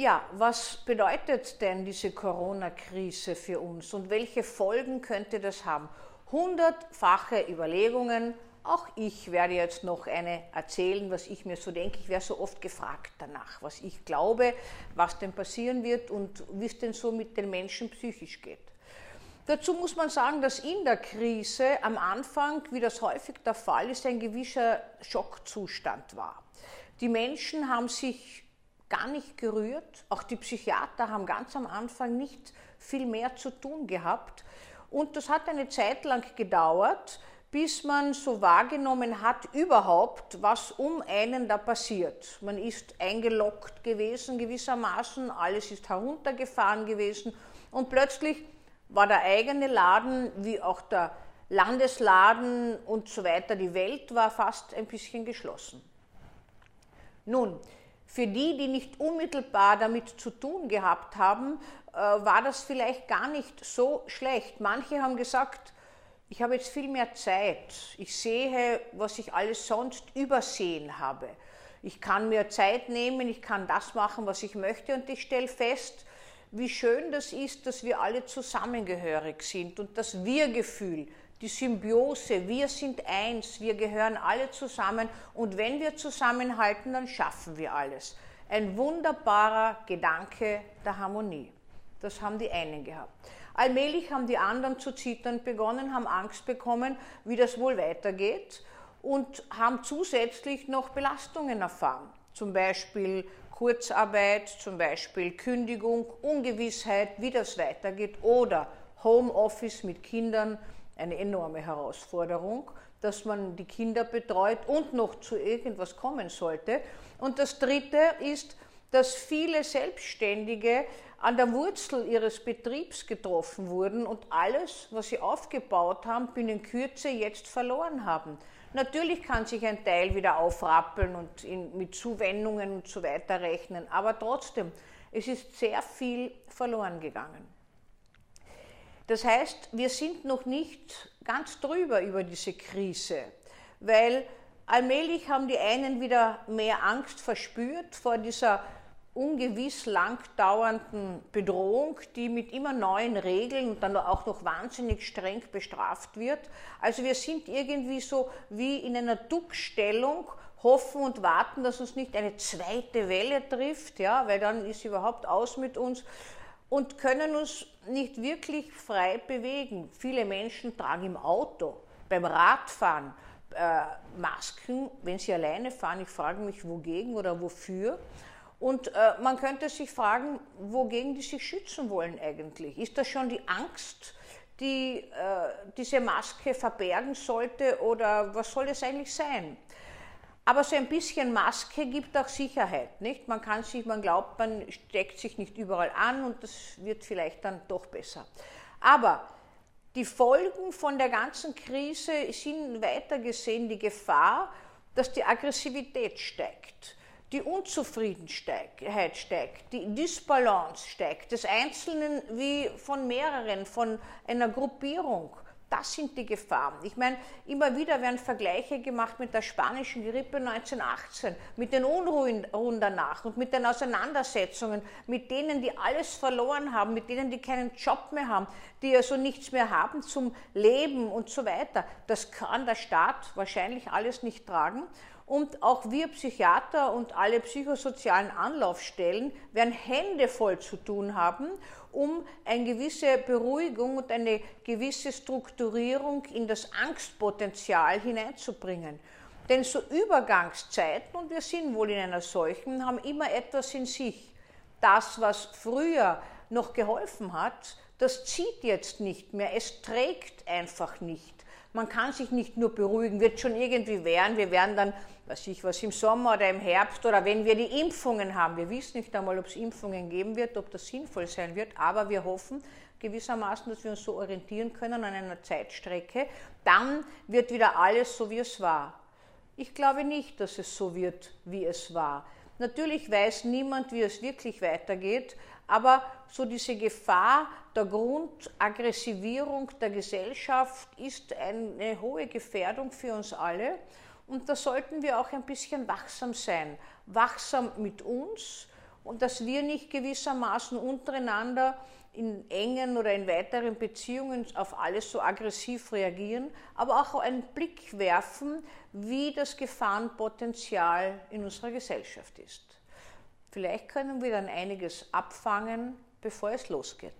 Ja, was bedeutet denn diese Corona-Krise für uns und welche Folgen könnte das haben? Hundertfache Überlegungen, auch ich werde jetzt noch eine erzählen, was ich mir so denke. Ich werde so oft gefragt danach, was ich glaube, was denn passieren wird und wie es denn so mit den Menschen psychisch geht. Dazu muss man sagen, dass in der Krise am Anfang, wie das häufig der Fall ist, ein gewisser Schockzustand war. Die Menschen haben sich gar nicht gerührt. Auch die Psychiater haben ganz am Anfang nicht viel mehr zu tun gehabt. Und das hat eine Zeit lang gedauert, bis man so wahrgenommen hat überhaupt, was um einen da passiert. Man ist eingeloggt gewesen gewissermaßen, alles ist heruntergefahren gewesen und plötzlich war der eigene Laden wie auch der Landesladen und so weiter, die Welt war fast ein bisschen geschlossen. Nun, für die, die nicht unmittelbar damit zu tun gehabt haben, äh, war das vielleicht gar nicht so schlecht. Manche haben gesagt, ich habe jetzt viel mehr Zeit. Ich sehe, was ich alles sonst übersehen habe. Ich kann mir Zeit nehmen, ich kann das machen, was ich möchte und ich stelle fest, wie schön das ist, dass wir alle zusammengehörig sind und das Wir-Gefühl, die Symbiose, wir sind eins, wir gehören alle zusammen und wenn wir zusammenhalten, dann schaffen wir alles. Ein wunderbarer Gedanke der Harmonie. Das haben die einen gehabt. Allmählich haben die anderen zu zittern begonnen, haben Angst bekommen, wie das wohl weitergeht und haben zusätzlich noch Belastungen erfahren. Zum Beispiel Kurzarbeit, zum Beispiel Kündigung, Ungewissheit, wie das weitergeht oder Homeoffice mit Kindern, eine enorme Herausforderung, dass man die Kinder betreut und noch zu irgendwas kommen sollte. Und das Dritte ist, dass viele Selbstständige an der Wurzel ihres Betriebs getroffen wurden und alles, was sie aufgebaut haben, binnen Kürze jetzt verloren haben. Natürlich kann sich ein Teil wieder aufrappeln und in, mit Zuwendungen und so weiter rechnen, aber trotzdem, es ist sehr viel verloren gegangen. Das heißt, wir sind noch nicht ganz drüber über diese Krise, weil allmählich haben die einen wieder mehr Angst verspürt vor dieser ungewiss lang dauernden Bedrohung, die mit immer neuen Regeln und dann auch noch wahnsinnig streng bestraft wird. Also wir sind irgendwie so wie in einer Duckstellung, hoffen und warten, dass uns nicht eine zweite Welle trifft, ja, weil dann ist überhaupt aus mit uns und können uns nicht wirklich frei bewegen. Viele Menschen tragen im Auto, beim Radfahren äh, Masken, wenn sie alleine fahren. Ich frage mich, wogegen oder wofür. Und äh, man könnte sich fragen, wogegen die sich schützen wollen eigentlich. Ist das schon die Angst, die äh, diese Maske verbergen sollte oder was soll es eigentlich sein? Aber so ein bisschen Maske gibt auch Sicherheit, nicht? Man kann sich, man glaubt, man steckt sich nicht überall an und das wird vielleicht dann doch besser. Aber die Folgen von der ganzen Krise sind weiter gesehen die Gefahr, dass die Aggressivität steigt, die Unzufriedenheit steigt, die Disbalance steigt, des Einzelnen wie von mehreren, von einer Gruppierung. Das sind die Gefahren. Ich meine, immer wieder werden Vergleiche gemacht mit der spanischen Grippe 1918, mit den Unruhen danach und mit den Auseinandersetzungen, mit denen, die alles verloren haben, mit denen, die keinen Job mehr haben, die also nichts mehr haben zum Leben und so weiter. Das kann der Staat wahrscheinlich alles nicht tragen. Und auch wir Psychiater und alle psychosozialen Anlaufstellen werden Hände voll zu tun haben, um eine gewisse Beruhigung und eine gewisse Strukturierung in das Angstpotenzial hineinzubringen. Denn so Übergangszeiten, und wir sind wohl in einer solchen, haben immer etwas in sich. Das, was früher noch geholfen hat, das zieht jetzt nicht mehr, es trägt einfach nicht. Man kann sich nicht nur beruhigen, wird schon irgendwie werden, wir werden dann, weiß ich was, im Sommer oder im Herbst oder wenn wir die Impfungen haben. Wir wissen nicht einmal, ob es Impfungen geben wird, ob das sinnvoll sein wird, aber wir hoffen gewissermaßen, dass wir uns so orientieren können an einer Zeitstrecke. Dann wird wieder alles so, wie es war. Ich glaube nicht, dass es so wird, wie es war. Natürlich weiß niemand, wie es wirklich weitergeht, aber so diese Gefahr der Grundaggressivierung der Gesellschaft ist eine hohe Gefährdung für uns alle. Und da sollten wir auch ein bisschen wachsam sein. Wachsam mit uns und dass wir nicht gewissermaßen untereinander in engen oder in weiteren Beziehungen auf alles so aggressiv reagieren, aber auch einen Blick werfen, wie das Gefahrenpotenzial in unserer Gesellschaft ist. Vielleicht können wir dann einiges abfangen, bevor es losgeht.